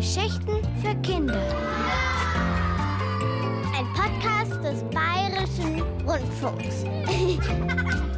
Geschichten für Kinder. Ein Podcast des Bayerischen Rundfunks.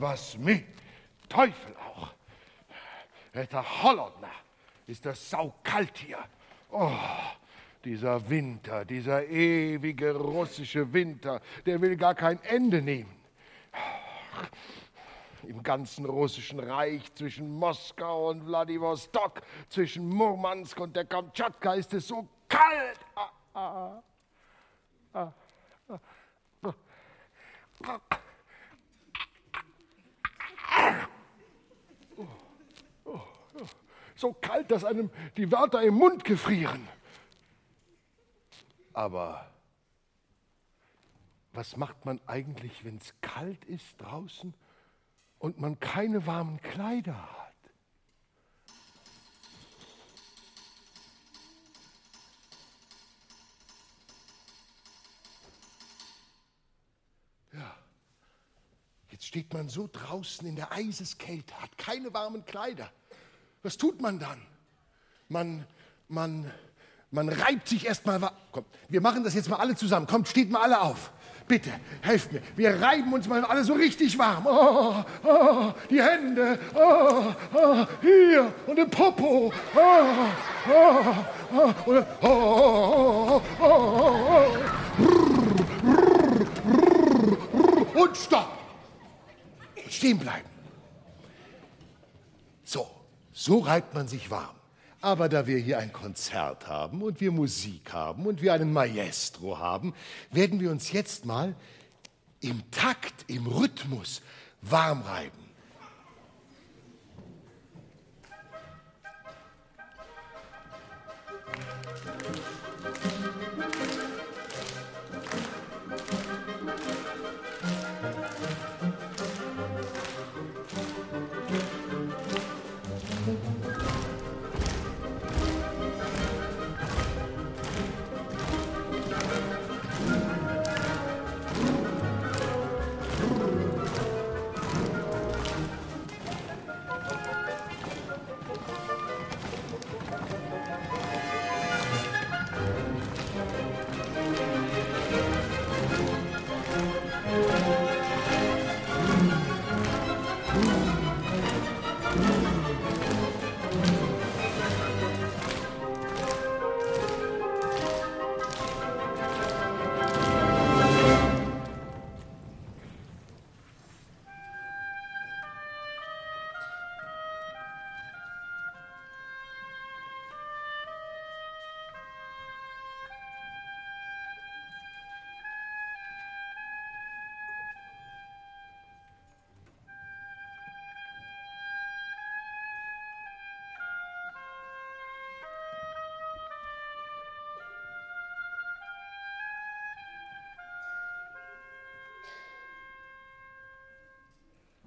was mit Teufel auch. Der Holländer ist das saukalt hier. Oh, dieser Winter, dieser ewige russische Winter, der will gar kein Ende nehmen. Im ganzen russischen Reich zwischen Moskau und Wladiwostok, zwischen Murmansk und der Kamtschatka ist es so kalt. Ah, ah, ah, ah, ah. ah. So kalt, dass einem die Wörter im Mund gefrieren. Aber was macht man eigentlich, wenn es kalt ist draußen und man keine warmen Kleider hat? Ja, jetzt steht man so draußen in der Eiseskälte, hat keine warmen Kleider. Was tut man dann? Man, man, man reibt sich erstmal. Komm, wir machen das jetzt mal alle zusammen. Kommt, steht mal alle auf. Bitte, helft mir. Wir reiben uns mal alle so richtig warm. Oh, oh, die Hände. Oh, oh, hier und im Popo. Und stopp. Stehen bleiben. So, reibt man sich warm. Aber da wir hier ein Konzert haben und wir Musik haben und wir einen Maestro haben, werden wir uns jetzt mal im Takt, im Rhythmus warm reiben.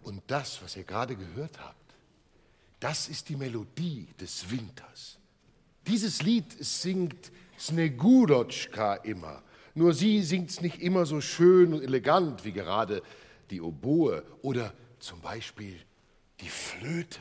Und das, was ihr gerade gehört habt, das ist die Melodie des Winters. Dieses Lied singt Snegurotschka immer. Nur sie singt es nicht immer so schön und elegant wie gerade die Oboe oder zum Beispiel die Flöte.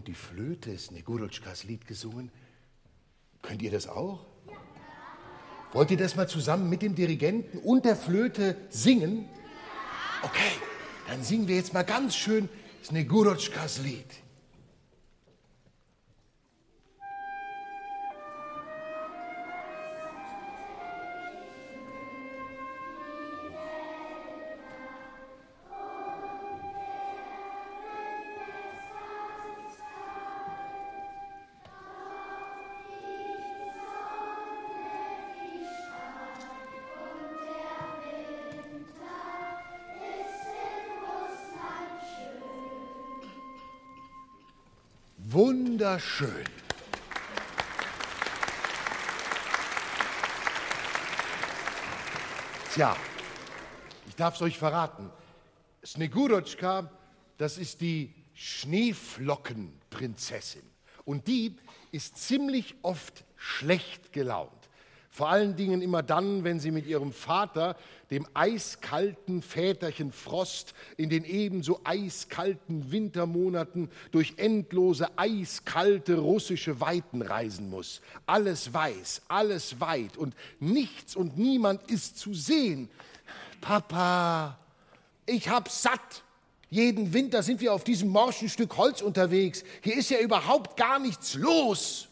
Und die Flöte Snegurotschkas Lied gesungen. Könnt ihr das auch? Wollt ihr das mal zusammen mit dem Dirigenten und der Flöte singen? Okay, dann singen wir jetzt mal ganz schön Snegurotschkas Lied. Wunderschön. Tja, ich darf es euch verraten. Snegurotschka, das ist die Schneeflockenprinzessin. Und die ist ziemlich oft schlecht gelaunt. Vor allen Dingen immer dann, wenn sie mit ihrem Vater, dem eiskalten Väterchen Frost, in den ebenso eiskalten Wintermonaten durch endlose eiskalte russische Weiten reisen muss. Alles weiß, alles weit und nichts und niemand ist zu sehen. Papa, ich hab's satt. Jeden Winter sind wir auf diesem morschen Stück Holz unterwegs. Hier ist ja überhaupt gar nichts los.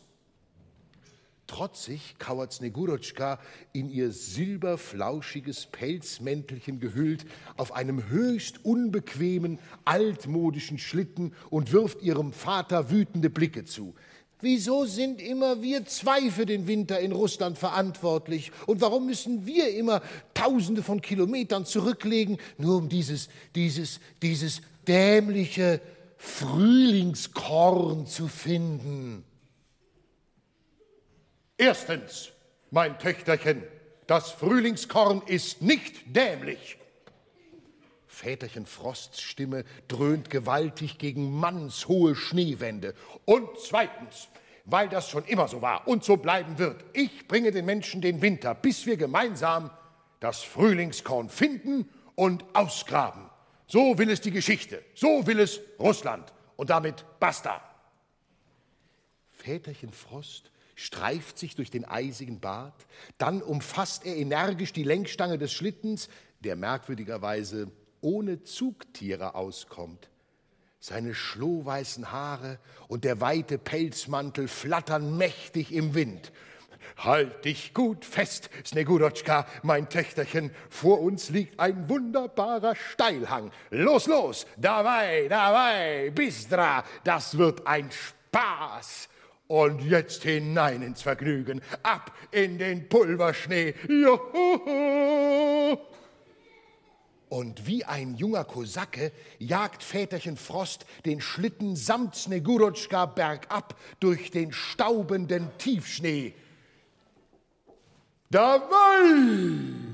Trotzig kauert Snegurotschka in ihr silberflauschiges Pelzmäntelchen gehüllt auf einem höchst unbequemen, altmodischen Schlitten und wirft ihrem Vater wütende Blicke zu. Wieso sind immer wir zwei für den Winter in Russland verantwortlich? Und warum müssen wir immer Tausende von Kilometern zurücklegen, nur um dieses, dieses, dieses dämliche Frühlingskorn zu finden? Erstens, mein Töchterchen, das Frühlingskorn ist nicht dämlich. Väterchen Frosts Stimme dröhnt gewaltig gegen mannshohe Schneewände. Und zweitens, weil das schon immer so war und so bleiben wird. Ich bringe den Menschen den Winter, bis wir gemeinsam das Frühlingskorn finden und ausgraben. So will es die Geschichte, so will es Russland. Und damit basta. Väterchen Frost streift sich durch den eisigen Bart, dann umfasst er energisch die Lenkstange des Schlittens, der merkwürdigerweise ohne Zugtiere auskommt. Seine schlohweißen Haare und der weite Pelzmantel flattern mächtig im Wind. Halt dich gut fest, Snegurotschka, mein Töchterchen. Vor uns liegt ein wunderbarer Steilhang. Los, los, dabei, dabei, Bistra, das wird ein Spaß. Und jetzt hinein ins Vergnügen, ab in den Pulverschnee. Juhu! Und wie ein junger Kosake jagt Väterchen Frost den Schlitten samt Snegurotschka bergab durch den staubenden Tiefschnee. Dabei!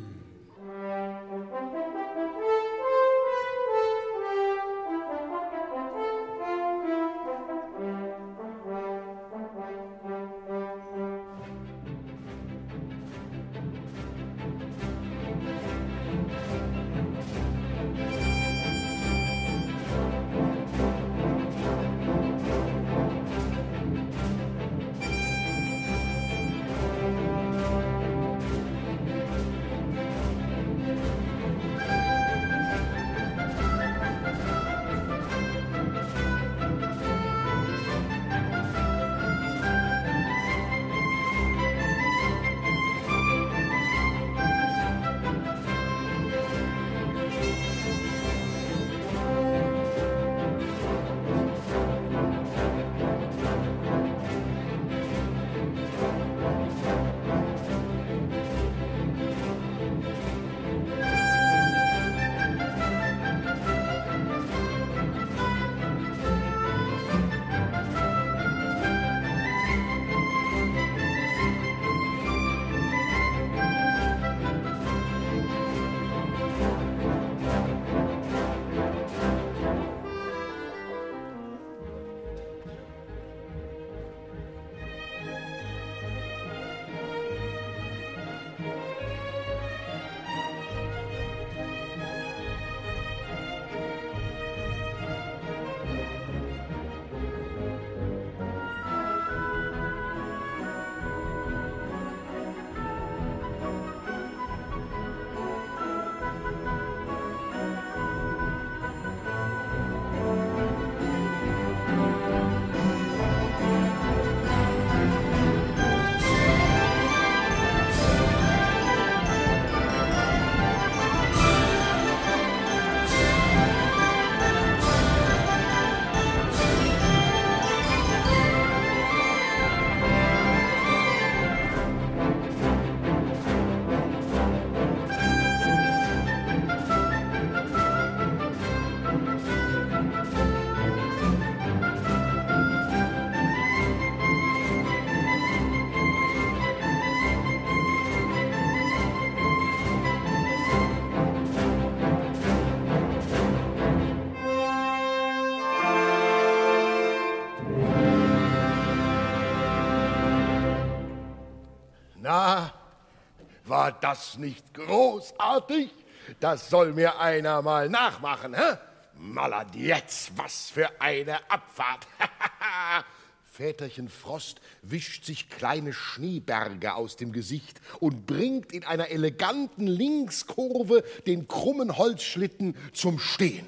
das nicht großartig? Das soll mir einer mal nachmachen, hä? Maladietz, was für eine Abfahrt! Väterchen Frost wischt sich kleine Schneeberge aus dem Gesicht und bringt in einer eleganten Linkskurve den krummen Holzschlitten zum Stehen.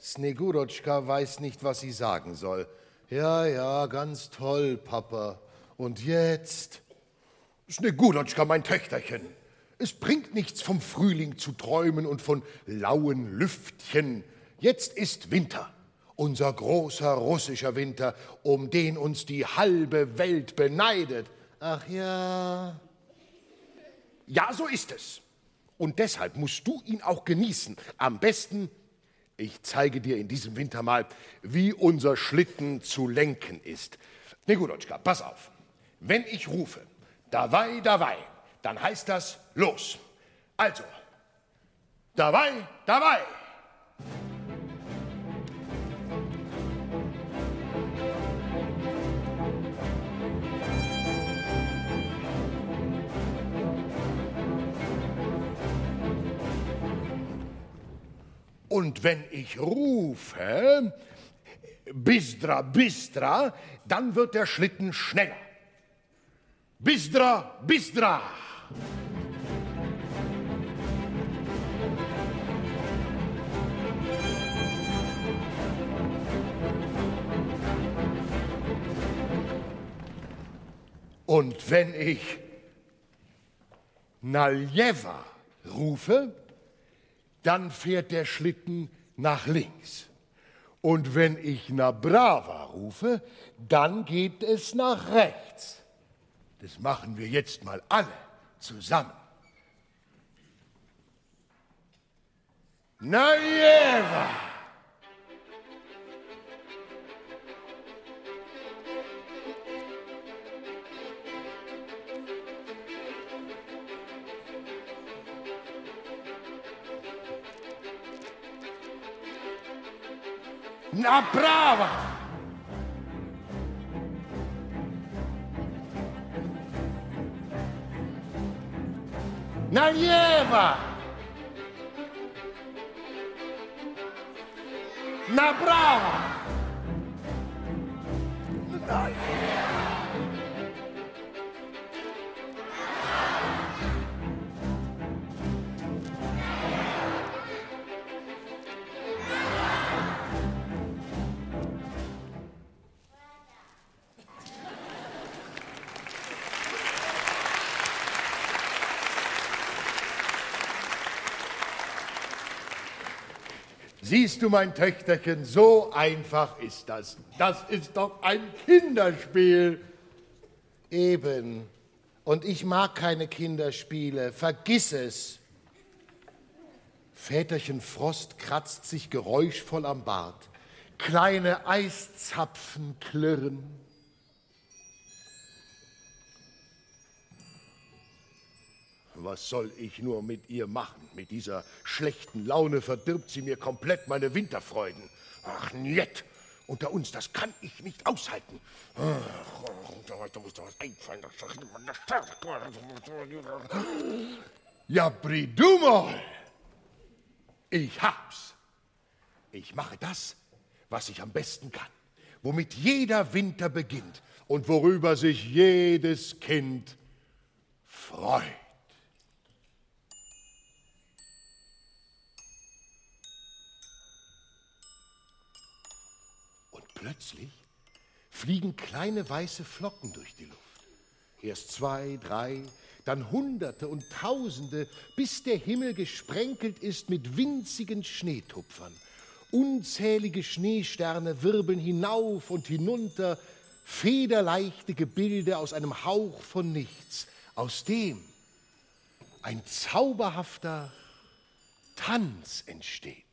Snegurotschka weiß nicht, was sie sagen soll. Ja, ja, ganz toll, Papa. Und jetzt? Snegurochka, mein Töchterchen. Es bringt nichts vom Frühling zu träumen und von lauen Lüftchen. Jetzt ist Winter, unser großer russischer Winter, um den uns die halbe Welt beneidet. Ach ja. Ja, so ist es. Und deshalb musst du ihn auch genießen. Am besten, ich zeige dir in diesem Winter mal, wie unser Schlitten zu lenken ist. Negulotschka, pass auf. Wenn ich rufe, dabei, dabei, dann heißt das los. Also, dabei, dabei. Und wenn ich rufe, Bistra, Bistra, dann wird der Schlitten schneller. Bistra, Bistra. Und wenn ich Naljeva rufe, dann fährt der Schlitten nach links. Und wenn ich Na Brava rufe, dann geht es nach rechts. Das machen wir jetzt mal alle zusammen. Najeva! Направо! Налево! Направо! Siehst du, mein Töchterchen, so einfach ist das. Das ist doch ein Kinderspiel. Eben. Und ich mag keine Kinderspiele. Vergiss es. Väterchen Frost kratzt sich geräuschvoll am Bart. Kleine Eiszapfen klirren. Was soll ich nur mit ihr machen? Mit dieser schlechten Laune verdirbt sie mir komplett meine Winterfreuden. Ach, nett. Unter uns, das kann ich nicht aushalten. Da muss doch was einfallen. Ja, Bridumol. Ich hab's. Ich mache das, was ich am besten kann, womit jeder Winter beginnt und worüber sich jedes Kind freut. Plötzlich fliegen kleine weiße Flocken durch die Luft. Erst zwei, drei, dann Hunderte und Tausende, bis der Himmel gesprenkelt ist mit winzigen Schneetupfern. Unzählige Schneesterne wirbeln hinauf und hinunter, federleichte Gebilde aus einem Hauch von nichts, aus dem ein zauberhafter Tanz entsteht.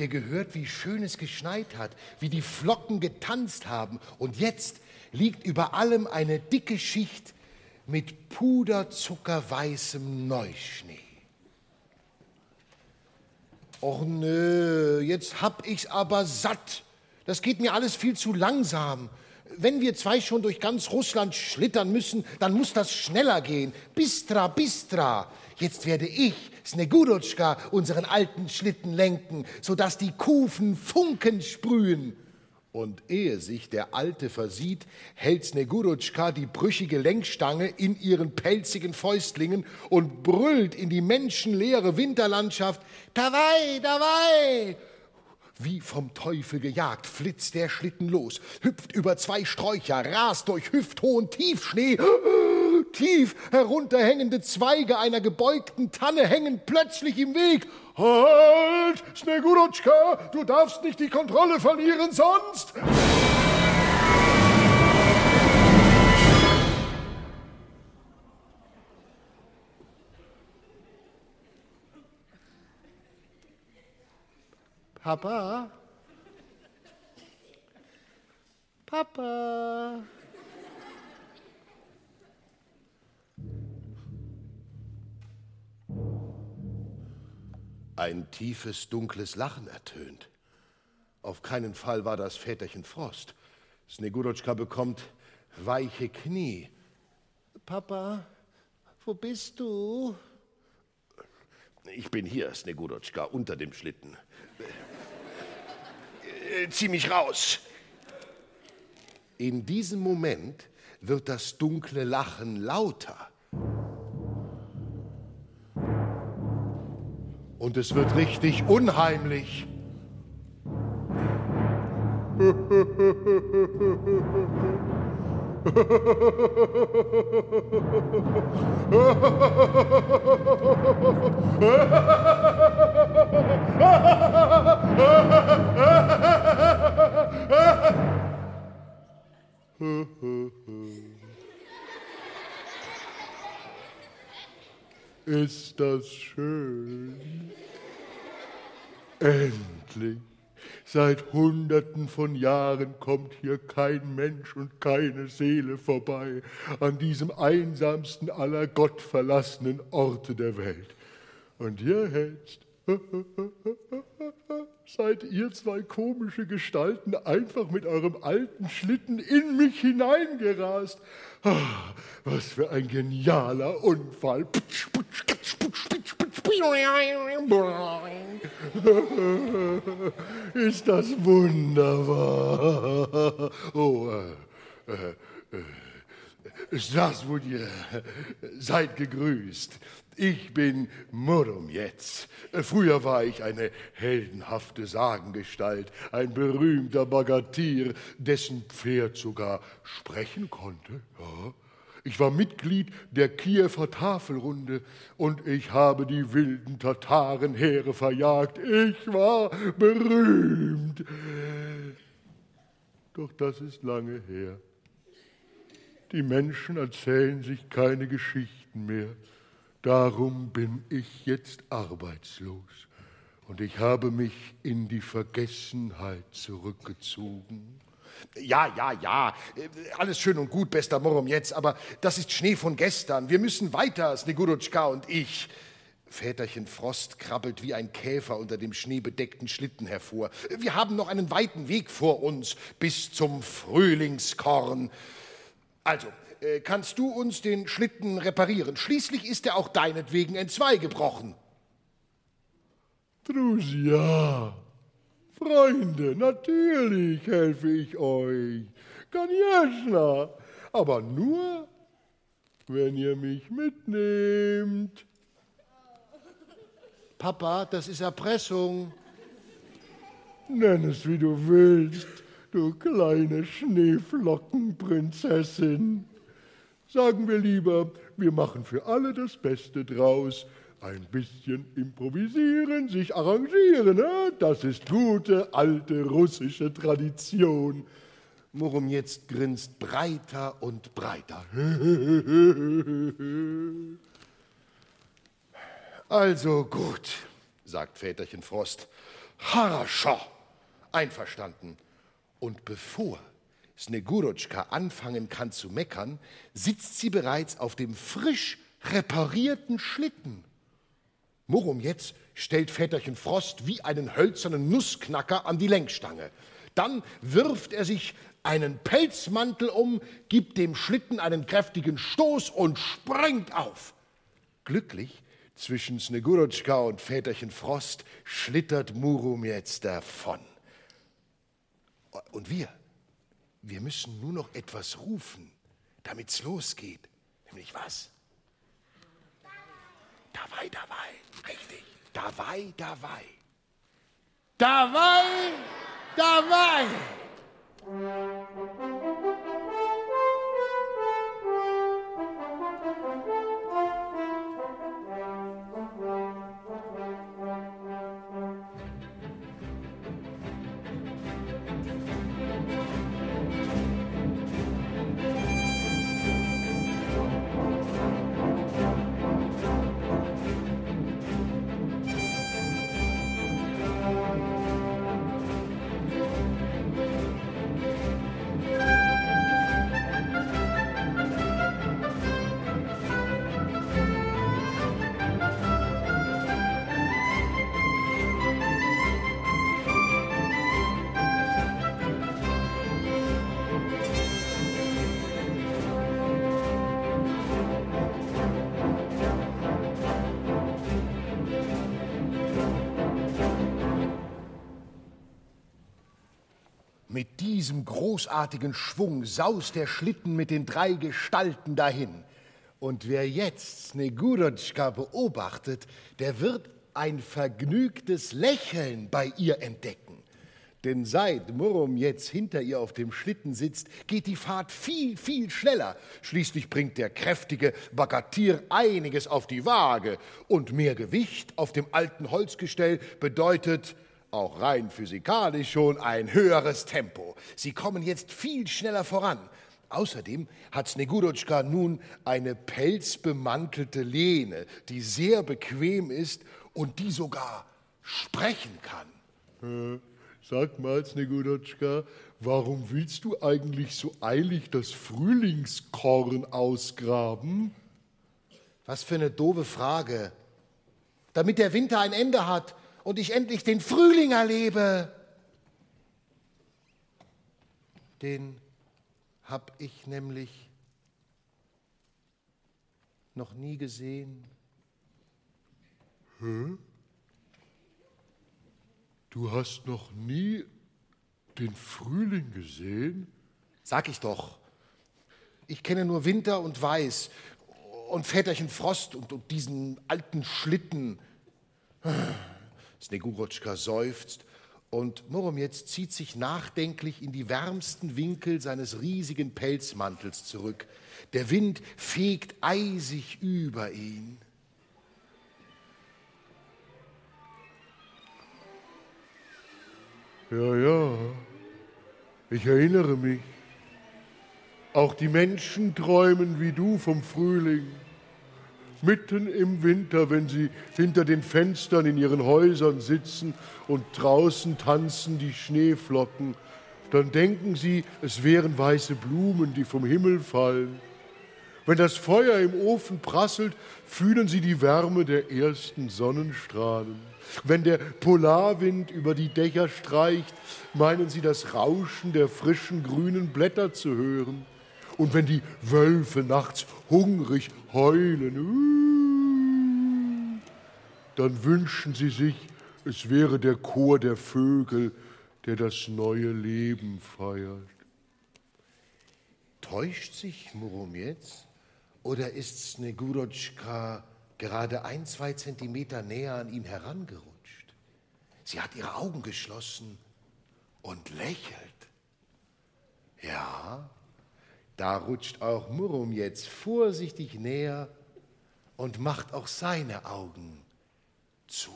Habt ihr gehört, wie schön es geschneit hat, wie die Flocken getanzt haben? Und jetzt liegt über allem eine dicke Schicht mit puderzuckerweißem Neuschnee. Och nö, jetzt hab ich's aber satt. Das geht mir alles viel zu langsam. Wenn wir zwei schon durch ganz Russland schlittern müssen, dann muss das schneller gehen. Bistra, bistra. Jetzt werde ich, Snegurotschka, unseren alten Schlitten lenken, sodass die Kufen Funken sprühen. Und ehe sich der Alte versieht, hält Snegurotschka die brüchige Lenkstange in ihren pelzigen Fäustlingen und brüllt in die menschenleere Winterlandschaft: Tawai, Tawai! Wie vom Teufel gejagt flitzt der Schlitten los, hüpft über zwei Sträucher, rast durch hüfthohen Tiefschnee. Tief herunterhängende Zweige einer gebeugten Tanne hängen plötzlich im Weg. Halt, Snegurotschka, du darfst nicht die Kontrolle verlieren, sonst... Papa? Papa? Ein tiefes, dunkles Lachen ertönt. Auf keinen Fall war das Väterchen Frost. Snegurotschka bekommt weiche Knie. Papa, wo bist du? Ich bin hier, Snegurotschka, unter dem Schlitten. Äh, zieh mich raus. In diesem Moment wird das dunkle Lachen lauter. Und es wird richtig unheimlich. Ist das schön? Endlich. Seit Hunderten von Jahren kommt hier kein Mensch und keine Seele vorbei an diesem einsamsten aller gottverlassenen Orte der Welt. Und jetzt seid ihr zwei komische Gestalten einfach mit eurem alten Schlitten in mich hineingerast. Ah, was für ein genialer Unfall. Ist das wunderbar. Oh, äh, äh, äh. Strasburg, seid gegrüßt. Ich bin Murum jetzt. Früher war ich eine heldenhafte Sagengestalt, ein berühmter Bagatier, dessen Pferd sogar sprechen konnte. Ja. Ich war Mitglied der Kiewer Tafelrunde und ich habe die wilden Tatarenheere verjagt. Ich war berühmt. Doch das ist lange her. Die Menschen erzählen sich keine Geschichten mehr. Darum bin ich jetzt arbeitslos und ich habe mich in die Vergessenheit zurückgezogen. Ja, ja, ja, alles schön und gut, bester Morum jetzt, aber das ist Schnee von gestern. Wir müssen weiter, Snegurutschka und ich. Väterchen Frost krabbelt wie ein Käfer unter dem schneebedeckten Schlitten hervor. Wir haben noch einen weiten Weg vor uns bis zum Frühlingskorn. Also, äh, kannst du uns den Schlitten reparieren? Schließlich ist er auch deinetwegen entzwei gebrochen. Drusia, Freunde, natürlich helfe ich euch. Kanjeschna, aber nur, wenn ihr mich mitnehmt. Papa, das ist Erpressung. Nenn es, wie du willst, du kleine Schneeflockenprinzessin. Sagen wir lieber, wir machen für alle das Beste draus. Ein bisschen improvisieren, sich arrangieren, ne? das ist gute alte russische Tradition. Murum jetzt grinst breiter und breiter. Also gut, sagt Väterchen Frost. Harascha! Einverstanden. Und bevor Snegurotschka anfangen kann zu meckern, sitzt sie bereits auf dem frisch reparierten Schlitten. Murum jetzt stellt Väterchen Frost wie einen hölzernen Nussknacker an die Lenkstange. Dann wirft er sich einen Pelzmantel um, gibt dem Schlitten einen kräftigen Stoß und springt auf. Glücklich zwischen Snegurotschka und Väterchen Frost schlittert Murum jetzt davon. Und wir, wir müssen nur noch etwas rufen, damit's losgeht. Nämlich was? Dawei, dawei, richtig. Dawei, dawei. Dawei, dawei. Mit diesem großartigen Schwung saust der Schlitten mit den drei Gestalten dahin. Und wer jetzt Snegurotschka beobachtet, der wird ein vergnügtes Lächeln bei ihr entdecken. Denn seit Murrum jetzt hinter ihr auf dem Schlitten sitzt, geht die Fahrt viel, viel schneller. Schließlich bringt der kräftige Bagatier einiges auf die Waage. Und mehr Gewicht auf dem alten Holzgestell bedeutet auch rein physikalisch schon ein höheres Tempo. Sie kommen jetzt viel schneller voran. Außerdem hat Snegurotschka nun eine pelzbemantelte Lehne, die sehr bequem ist und die sogar sprechen kann. Äh, sag mal, Snegurotschka, warum willst du eigentlich so eilig das Frühlingskorn ausgraben? Was für eine doofe Frage. Damit der Winter ein Ende hat und ich endlich den Frühling erlebe. Den hab ich nämlich noch nie gesehen. Hä? Du hast noch nie den Frühling gesehen? Sag ich doch. Ich kenne nur Winter und Weiß und Väterchen Frost und, und diesen alten Schlitten. Snegurotschka seufzt und Moromjetz zieht sich nachdenklich in die wärmsten Winkel seines riesigen Pelzmantels zurück. Der Wind fegt eisig über ihn. Ja, ja, ich erinnere mich. Auch die Menschen träumen wie du vom Frühling mitten im Winter, wenn sie hinter den Fenstern in ihren Häusern sitzen und draußen tanzen die Schneeflocken, dann denken sie, es wären weiße Blumen, die vom Himmel fallen. Wenn das Feuer im Ofen prasselt, fühlen sie die Wärme der ersten Sonnenstrahlen. Wenn der Polarwind über die Dächer streicht, meinen sie das Rauschen der frischen grünen Blätter zu hören. Und wenn die Wölfe nachts hungrig heulen, uh, dann wünschen sie sich, es wäre der Chor der Vögel, der das neue Leben feiert. Täuscht sich Murum jetzt? Oder ist Snegurotschka gerade ein, zwei Zentimeter näher an ihn herangerutscht? Sie hat ihre Augen geschlossen und lächelt. Ja, da rutscht auch Murrum jetzt vorsichtig näher und macht auch seine Augen zu.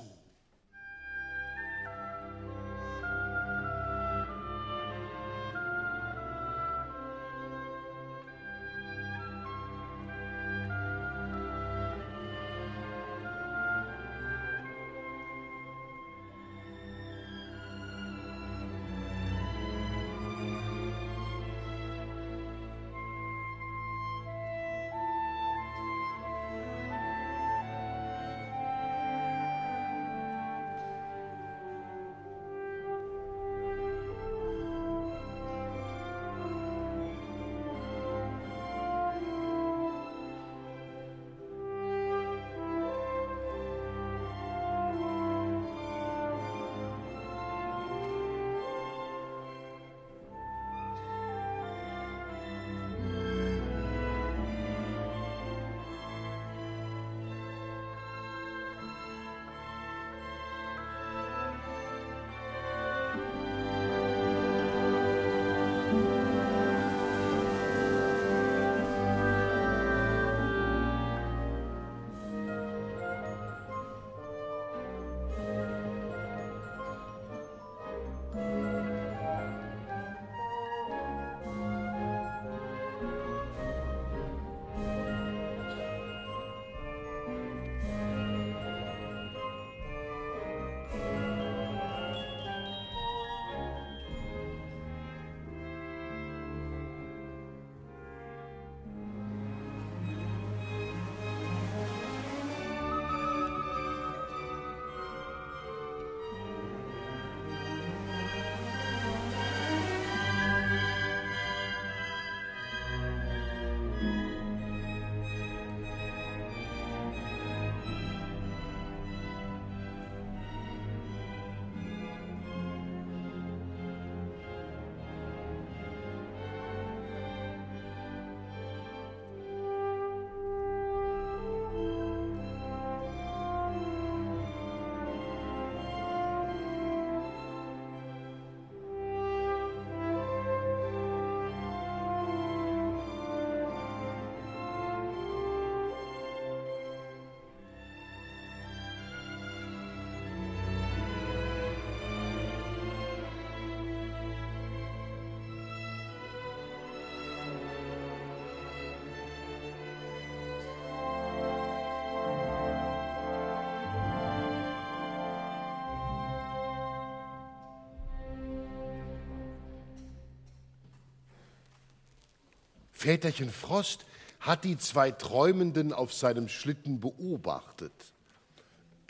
Väterchen Frost hat die zwei Träumenden auf seinem Schlitten beobachtet.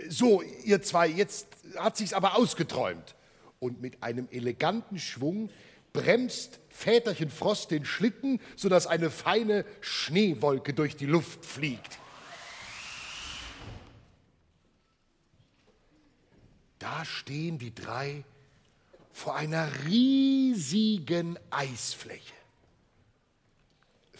So, ihr zwei, jetzt hat sich's aber ausgeträumt. Und mit einem eleganten Schwung bremst Väterchen Frost den Schlitten, sodass eine feine Schneewolke durch die Luft fliegt. Da stehen die drei vor einer riesigen Eisfläche.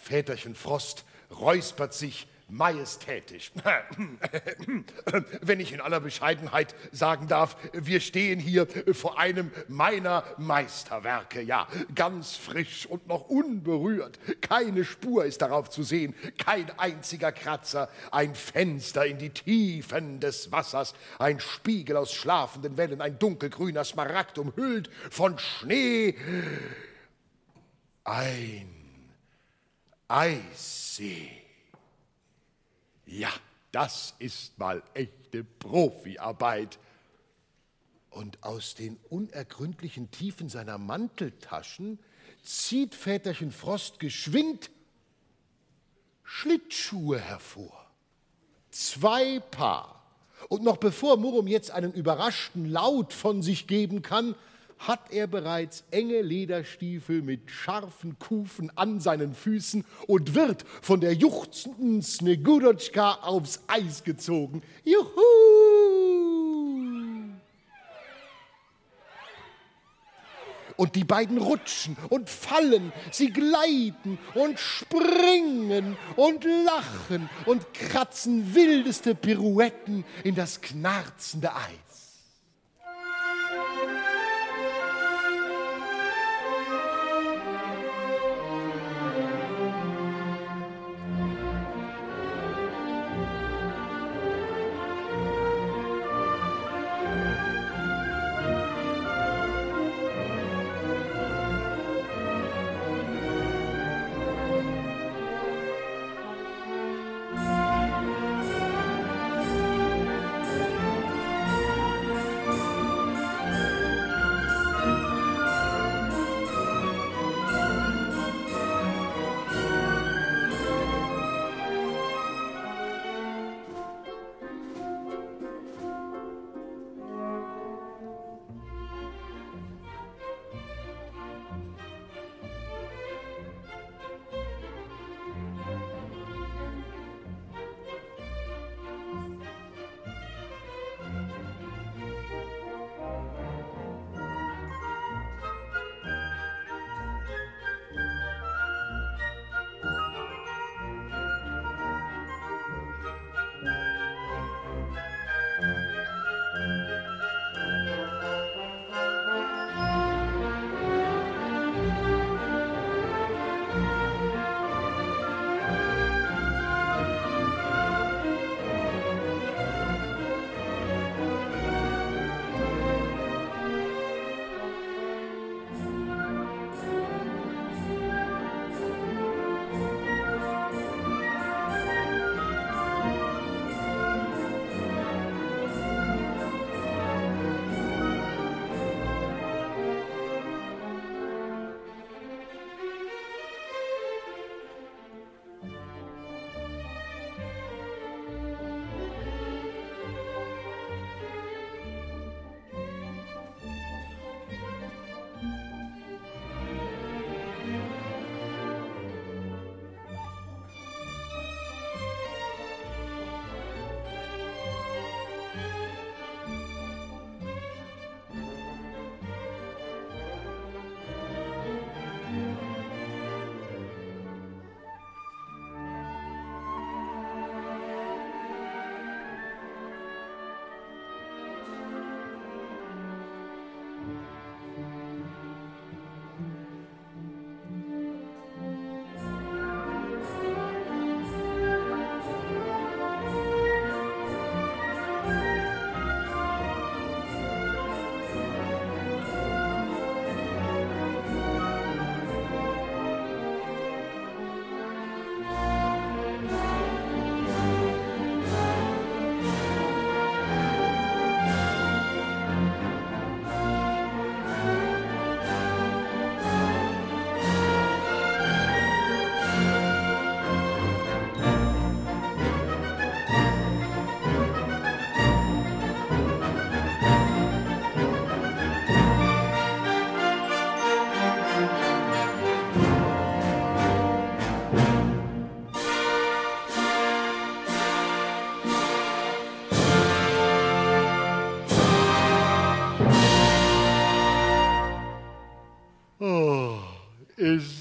Väterchen Frost räuspert sich majestätisch. Wenn ich in aller Bescheidenheit sagen darf, wir stehen hier vor einem meiner Meisterwerke, ja, ganz frisch und noch unberührt. Keine Spur ist darauf zu sehen, kein einziger Kratzer, ein Fenster in die Tiefen des Wassers, ein Spiegel aus schlafenden Wellen, ein dunkelgrüner Smaragd umhüllt von Schnee. Ein Eissee. Ja, das ist mal echte Profiarbeit. Und aus den unergründlichen Tiefen seiner Manteltaschen zieht Väterchen Frost geschwind Schlittschuhe hervor. Zwei Paar. Und noch bevor Murum jetzt einen überraschten Laut von sich geben kann, hat er bereits enge Lederstiefel mit scharfen Kufen an seinen Füßen und wird von der juchzenden Snegurotschka aufs Eis gezogen. Juhu! Und die beiden rutschen und fallen, sie gleiten und springen und lachen und kratzen wildeste Pirouetten in das knarzende Eis.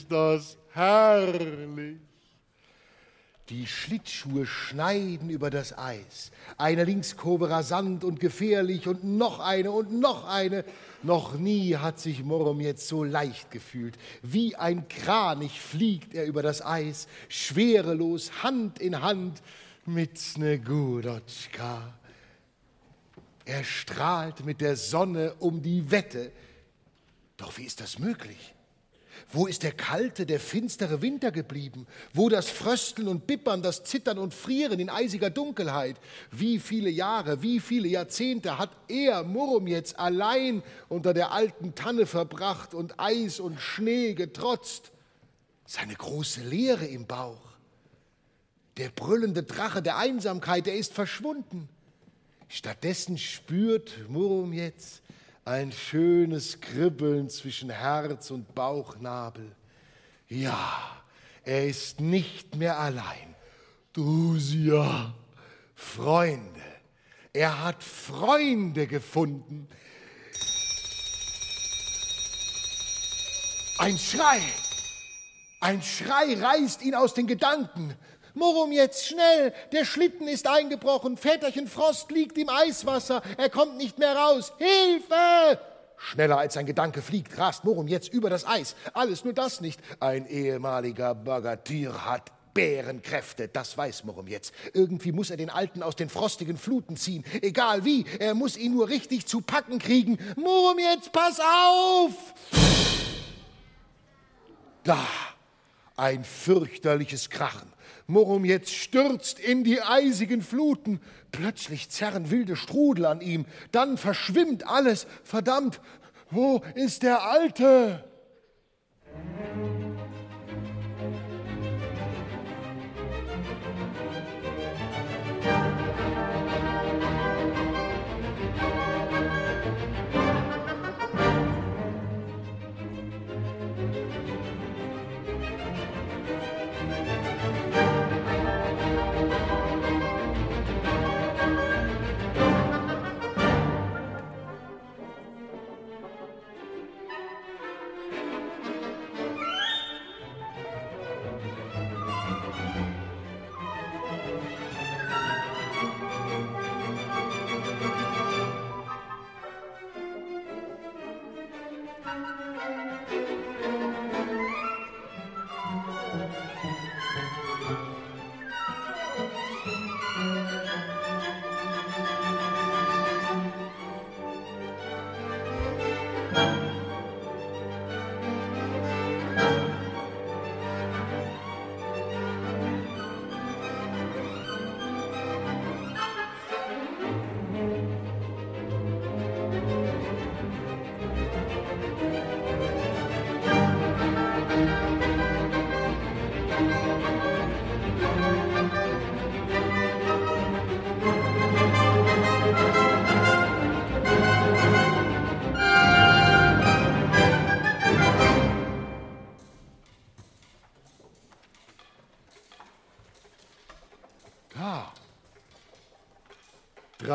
Ist das herrlich. Die Schlittschuhe schneiden über das Eis. Eine Linkskurve rasant und gefährlich und noch eine und noch eine. Noch nie hat sich Morom jetzt so leicht gefühlt. Wie ein Kranich fliegt er über das Eis, schwerelos, Hand in Hand mit Snegurotschka. Er strahlt mit der Sonne um die Wette. Doch wie ist das möglich? Wo ist der kalte, der finstere Winter geblieben? Wo das Frösteln und Bippern, das Zittern und Frieren in eisiger Dunkelheit? Wie viele Jahre, wie viele Jahrzehnte hat er, Murrum, jetzt allein unter der alten Tanne verbracht und Eis und Schnee getrotzt? Seine große Leere im Bauch. Der brüllende Drache der Einsamkeit, der ist verschwunden. Stattdessen spürt Murrum jetzt, ein schönes Kribbeln zwischen Herz und Bauchnabel. Ja, er ist nicht mehr allein. Drusia, Freunde. Er hat Freunde gefunden. Ein Schrei, ein Schrei reißt ihn aus den Gedanken. Morum jetzt schnell, der Schlitten ist eingebrochen, Väterchen Frost liegt im Eiswasser, er kommt nicht mehr raus. Hilfe! Schneller als sein Gedanke fliegt, rast Morum jetzt über das Eis. Alles nur das nicht. Ein ehemaliger Bagatier hat Bärenkräfte, das weiß Morum jetzt. Irgendwie muss er den Alten aus den frostigen Fluten ziehen. Egal wie, er muss ihn nur richtig zu packen kriegen. Morum jetzt, pass auf! Da, ein fürchterliches Krachen. Morum jetzt stürzt in die eisigen Fluten. Plötzlich zerren wilde Strudel an ihm. Dann verschwimmt alles. Verdammt, wo ist der Alte?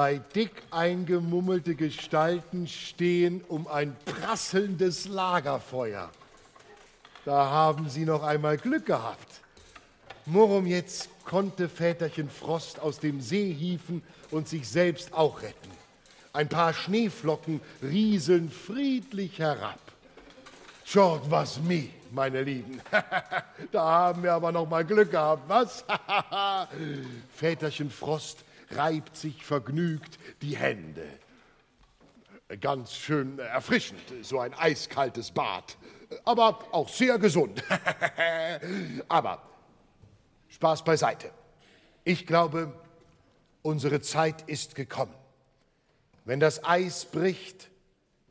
Drei dick eingemummelte Gestalten stehen um ein prasselndes Lagerfeuer. Da haben sie noch einmal Glück gehabt. Morum jetzt konnte Väterchen Frost aus dem See hieven und sich selbst auch retten. Ein paar Schneeflocken rieseln friedlich herab. Schaut was mi, meine Lieben. da haben wir aber noch mal Glück gehabt, was? Väterchen Frost reibt sich vergnügt die Hände. Ganz schön erfrischend, so ein eiskaltes Bad, aber auch sehr gesund. aber Spaß beiseite. Ich glaube, unsere Zeit ist gekommen. Wenn das Eis bricht,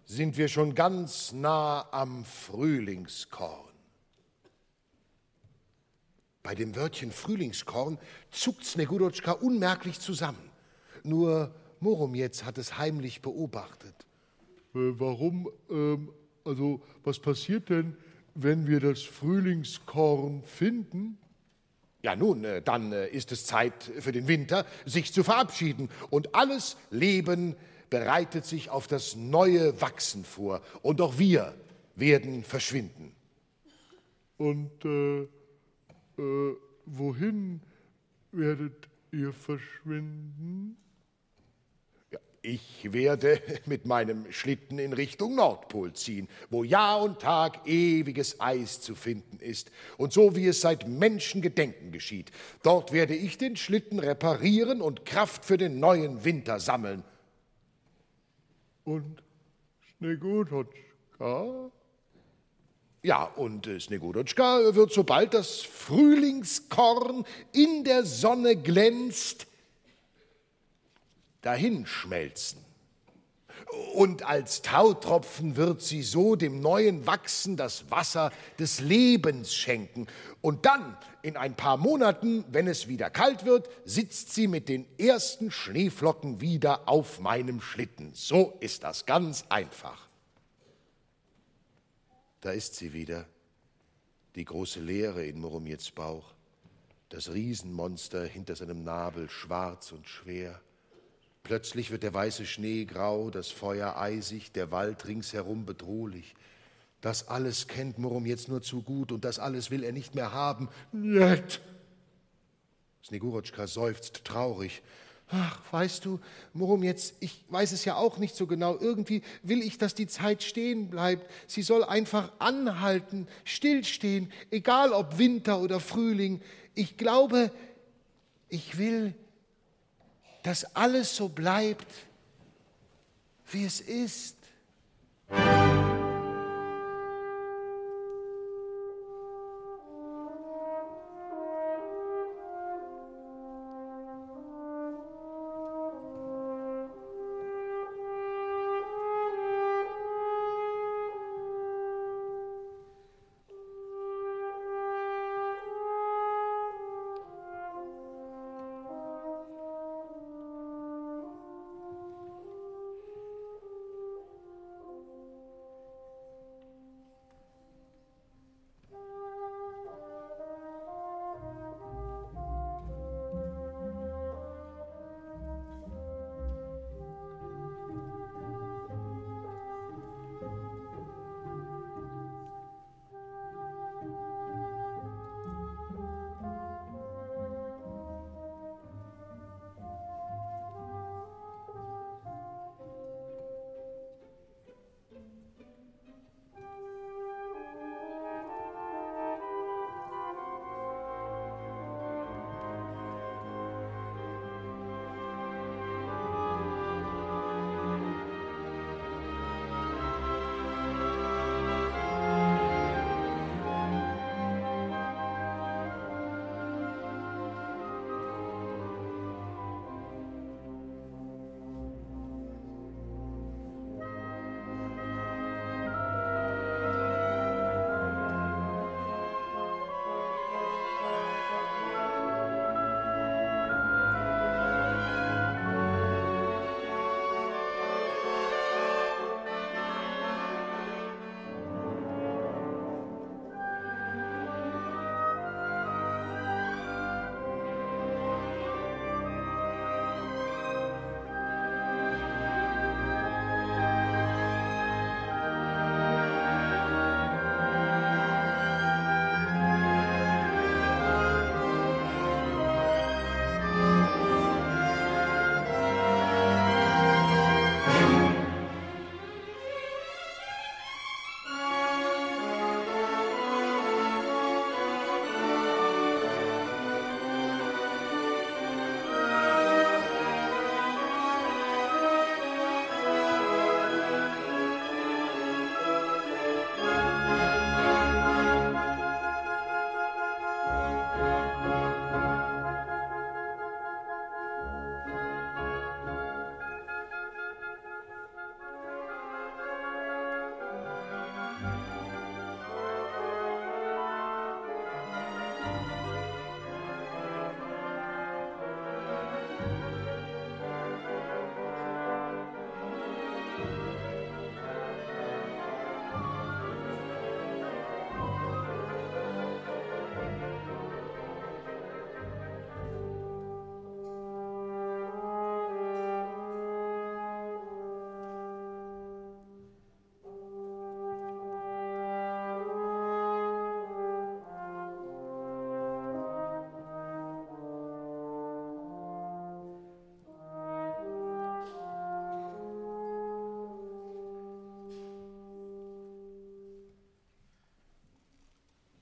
sind wir schon ganz nah am Frühlingskorn. Bei dem Wörtchen Frühlingskorn zuckt Snegurotschka unmerklich zusammen. Nur Moromjetz hat es heimlich beobachtet. Äh, warum? Ähm, also, was passiert denn, wenn wir das Frühlingskorn finden? Ja, nun, äh, dann äh, ist es Zeit für den Winter, sich zu verabschieden. Und alles Leben bereitet sich auf das neue Wachsen vor. Und auch wir werden verschwinden. Und äh, wohin werdet ihr verschwinden? Ja, ich werde mit meinem Schlitten in Richtung Nordpol ziehen, wo Jahr und Tag ewiges Eis zu finden ist. Und so wie es seit Menschengedenken geschieht, dort werde ich den Schlitten reparieren und Kraft für den neuen Winter sammeln. Und Snegodotschka? Ja, und äh, Snegodotschka wird, sobald das Frühlingskorn in der Sonne glänzt, dahinschmelzen. Und als Tautropfen wird sie so dem neuen Wachsen das Wasser des Lebens schenken. Und dann, in ein paar Monaten, wenn es wieder kalt wird, sitzt sie mit den ersten Schneeflocken wieder auf meinem Schlitten. So ist das ganz einfach. Da ist sie wieder, die große Leere in Muromjets Bauch, das Riesenmonster hinter seinem Nabel, schwarz und schwer. Plötzlich wird der weiße Schnee grau, das Feuer eisig, der Wald ringsherum bedrohlich. Das alles kennt Murum jetzt nur zu gut und das alles will er nicht mehr haben. Nett! Snegurotschka seufzt traurig. Ach, weißt du, Murum jetzt, ich weiß es ja auch nicht so genau. Irgendwie will ich, dass die Zeit stehen bleibt. Sie soll einfach anhalten, stillstehen, egal ob Winter oder Frühling. Ich glaube, ich will, dass alles so bleibt, wie es ist.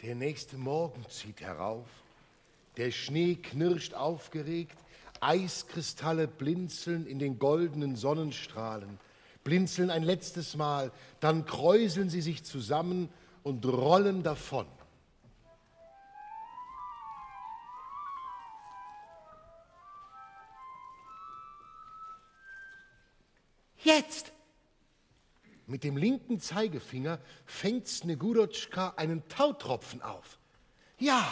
Der nächste Morgen zieht herauf. Der Schnee knirscht aufgeregt. Eiskristalle blinzeln in den goldenen Sonnenstrahlen. Blinzeln ein letztes Mal. Dann kräuseln sie sich zusammen und rollen davon. Mit dem linken Zeigefinger fängt Snegurotschka einen Tautropfen auf. Ja,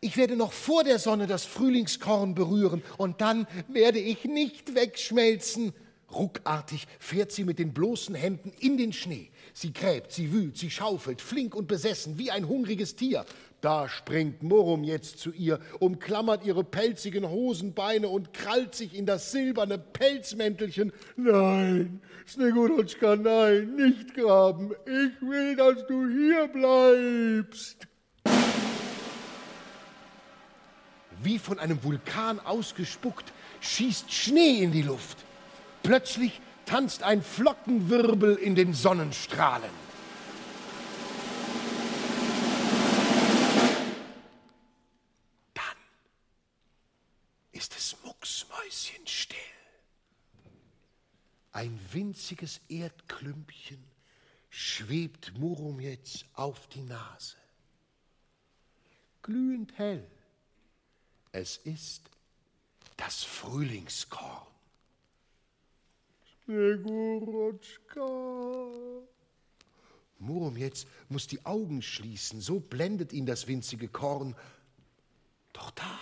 ich werde noch vor der Sonne das Frühlingskorn berühren und dann werde ich nicht wegschmelzen. Ruckartig fährt sie mit den bloßen Händen in den Schnee. Sie gräbt, sie wühlt, sie schaufelt, flink und besessen, wie ein hungriges Tier. Da springt Murrum jetzt zu ihr, umklammert ihre pelzigen Hosenbeine und krallt sich in das silberne Pelzmäntelchen. Nein, Snegurotschka, nein, nicht graben. Ich will, dass du hier bleibst. Wie von einem Vulkan ausgespuckt, schießt Schnee in die Luft. Plötzlich tanzt ein Flockenwirbel in den Sonnenstrahlen. Ein winziges Erdklümpchen schwebt Murum jetzt auf die Nase. Glühend hell. Es ist das Frühlingskorn. Snegurotschka. Murum jetzt muss die Augen schließen, so blendet ihn das winzige Korn. Doch da,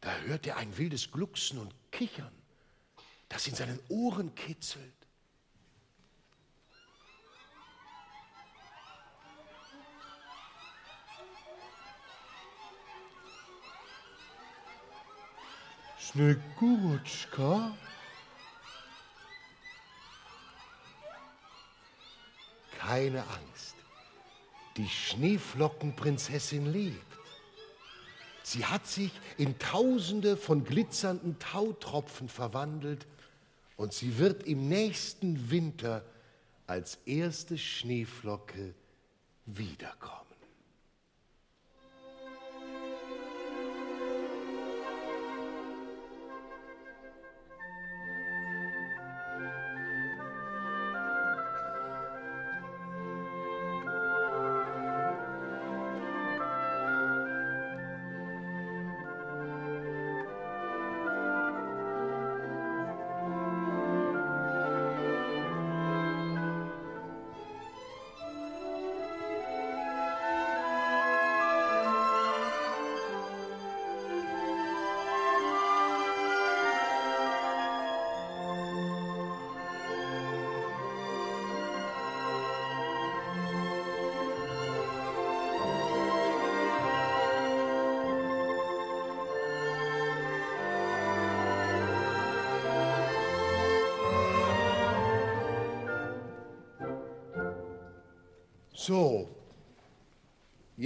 da hört er ein wildes Glucksen und Kichern, das in seinen Ohren kitzelt. Snegurutschka? Keine Angst. Die Schneeflockenprinzessin lebt. Sie hat sich in Tausende von glitzernden Tautropfen verwandelt und sie wird im nächsten Winter als erste Schneeflocke wiederkommen.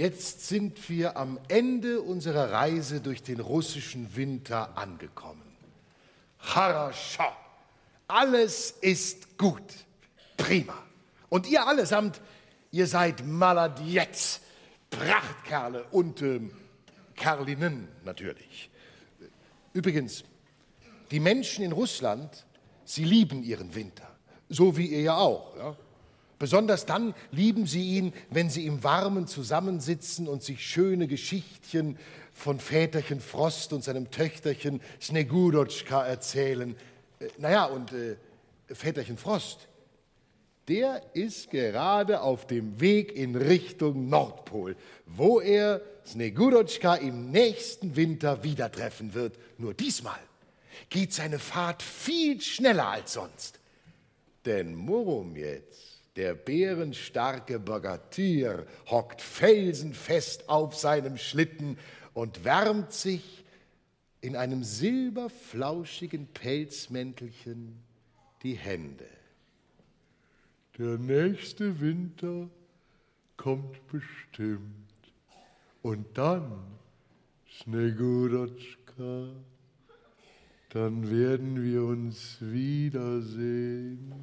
Jetzt sind wir am Ende unserer Reise durch den russischen Winter angekommen. Harascha, alles ist gut, prima. Und ihr allesamt, ihr seid Maladjetz, Prachtkerle und ähm, Kerlinnen natürlich. Übrigens, die Menschen in Russland, sie lieben ihren Winter, so wie ihr ja auch. Ja? Besonders dann lieben sie ihn, wenn sie im Warmen zusammensitzen und sich schöne Geschichtchen von Väterchen Frost und seinem Töchterchen Snegurotschka erzählen. Äh, naja, und äh, Väterchen Frost, der ist gerade auf dem Weg in Richtung Nordpol, wo er Snegurotschka im nächsten Winter wieder treffen wird. Nur diesmal geht seine Fahrt viel schneller als sonst. Denn Murum jetzt der bärenstarke Bogatyr hockt felsenfest auf seinem Schlitten und wärmt sich in einem silberflauschigen Pelzmäntelchen die Hände. Der nächste Winter kommt bestimmt. Und dann, Snegurotschka, dann werden wir uns wiedersehen.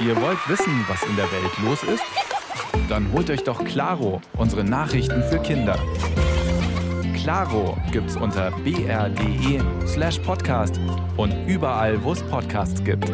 Ihr wollt wissen, was in der Welt los ist? Dann holt euch doch Claro, unsere Nachrichten für Kinder. Claro gibt's unter br.de slash podcast und überall, wo es Podcasts gibt.